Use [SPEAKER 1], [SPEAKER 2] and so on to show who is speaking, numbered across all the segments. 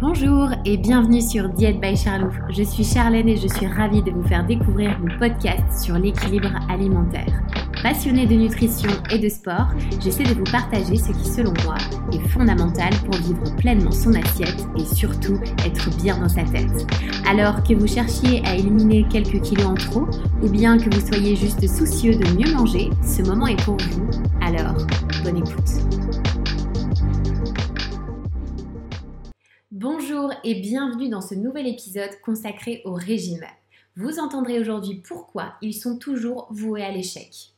[SPEAKER 1] Bonjour et bienvenue sur Diète by Charlouf. Je suis Charlène et je suis ravie de vous faire découvrir mon podcast sur l'équilibre alimentaire. Passionnée de nutrition et de sport, j'essaie de vous partager ce qui, selon moi, est fondamental pour vivre pleinement son assiette et surtout être bien dans sa tête. Alors que vous cherchiez à éliminer quelques kilos en trop ou bien que vous soyez juste soucieux de mieux manger, ce moment est pour vous. Alors, bonne écoute. Bonjour et bienvenue dans ce nouvel épisode consacré au régime. Vous entendrez aujourd'hui pourquoi ils sont toujours voués à l'échec.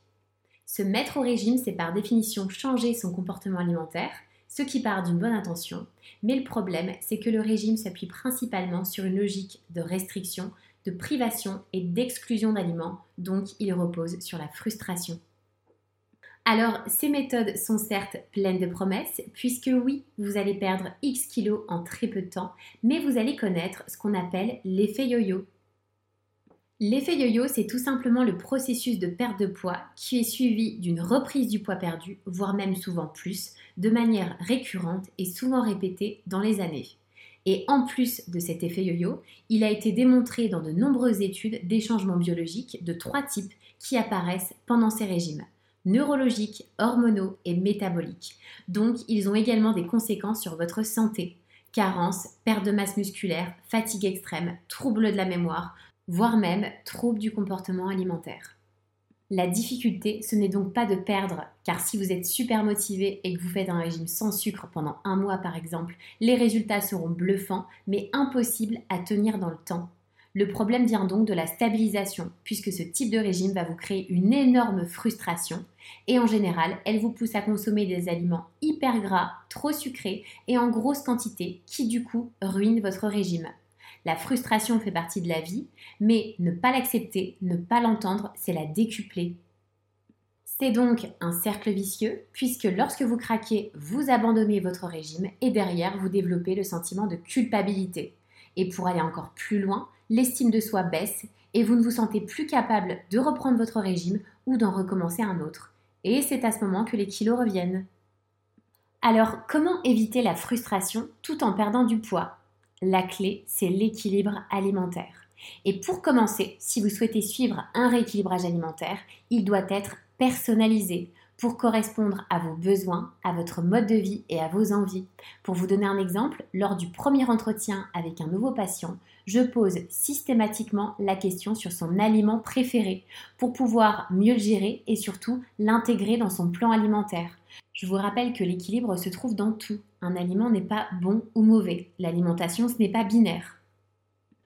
[SPEAKER 1] Se mettre au régime, c'est par définition changer son comportement alimentaire, ce qui part d'une bonne intention, mais le problème, c'est que le régime s'appuie principalement sur une logique de restriction, de privation et d'exclusion d'aliments, donc il repose sur la frustration. Alors, ces méthodes sont certes pleines de promesses, puisque oui, vous allez perdre X kilos en très peu de temps, mais vous allez connaître ce qu'on appelle l'effet yo-yo. L'effet yo-yo, c'est tout simplement le processus de perte de poids qui est suivi d'une reprise du poids perdu, voire même souvent plus, de manière récurrente et souvent répétée dans les années. Et en plus de cet effet yo-yo, il a été démontré dans de nombreuses études des changements biologiques de trois types qui apparaissent pendant ces régimes neurologiques, hormonaux et métaboliques. Donc, ils ont également des conséquences sur votre santé. Carence, perte de masse musculaire, fatigue extrême, troubles de la mémoire, voire même troubles du comportement alimentaire. La difficulté, ce n'est donc pas de perdre, car si vous êtes super motivé et que vous faites un régime sans sucre pendant un mois par exemple, les résultats seront bluffants, mais impossibles à tenir dans le temps. Le problème vient donc de la stabilisation, puisque ce type de régime va vous créer une énorme frustration et en général, elle vous pousse à consommer des aliments hyper gras, trop sucrés et en grosse quantité, qui du coup ruinent votre régime. La frustration fait partie de la vie, mais ne pas l'accepter, ne pas l'entendre, c'est la décupler. C'est donc un cercle vicieux, puisque lorsque vous craquez, vous abandonnez votre régime et derrière, vous développez le sentiment de culpabilité. Et pour aller encore plus loin, l'estime de soi baisse et vous ne vous sentez plus capable de reprendre votre régime ou d'en recommencer un autre. Et c'est à ce moment que les kilos reviennent. Alors, comment éviter la frustration tout en perdant du poids? La clé, c'est l'équilibre alimentaire. Et pour commencer, si vous souhaitez suivre un rééquilibrage alimentaire, il doit être personnalisé pour correspondre à vos besoins, à votre mode de vie et à vos envies. Pour vous donner un exemple, lors du premier entretien avec un nouveau patient, je pose systématiquement la question sur son aliment préféré pour pouvoir mieux le gérer et surtout l'intégrer dans son plan alimentaire. Je vous rappelle que l'équilibre se trouve dans tout. Un aliment n'est pas bon ou mauvais. L'alimentation, ce n'est pas binaire.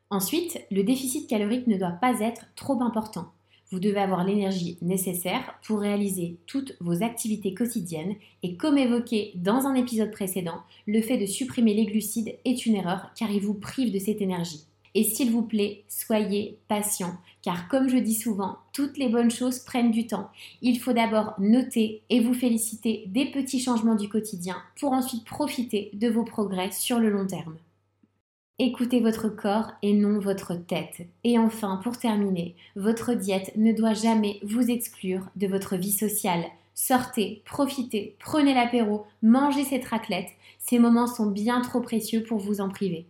[SPEAKER 1] Ensuite, le déficit calorique ne doit pas être trop important. Vous devez avoir l'énergie nécessaire pour réaliser toutes vos activités quotidiennes et comme évoqué dans un épisode précédent, le fait de supprimer les glucides est une erreur car il vous prive de cette énergie. Et s'il vous plaît, soyez patient, car comme je dis souvent, toutes les bonnes choses prennent du temps. Il faut d'abord noter et vous féliciter des petits changements du quotidien pour ensuite profiter de vos progrès sur le long terme. Écoutez votre corps et non votre tête. Et enfin, pour terminer, votre diète ne doit jamais vous exclure de votre vie sociale. Sortez, profitez, prenez l'apéro, mangez cette raclette. Ces moments sont bien trop précieux pour vous en priver.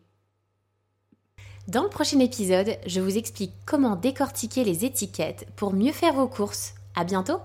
[SPEAKER 1] Dans le prochain épisode, je vous explique comment décortiquer les étiquettes pour mieux faire vos courses. À bientôt!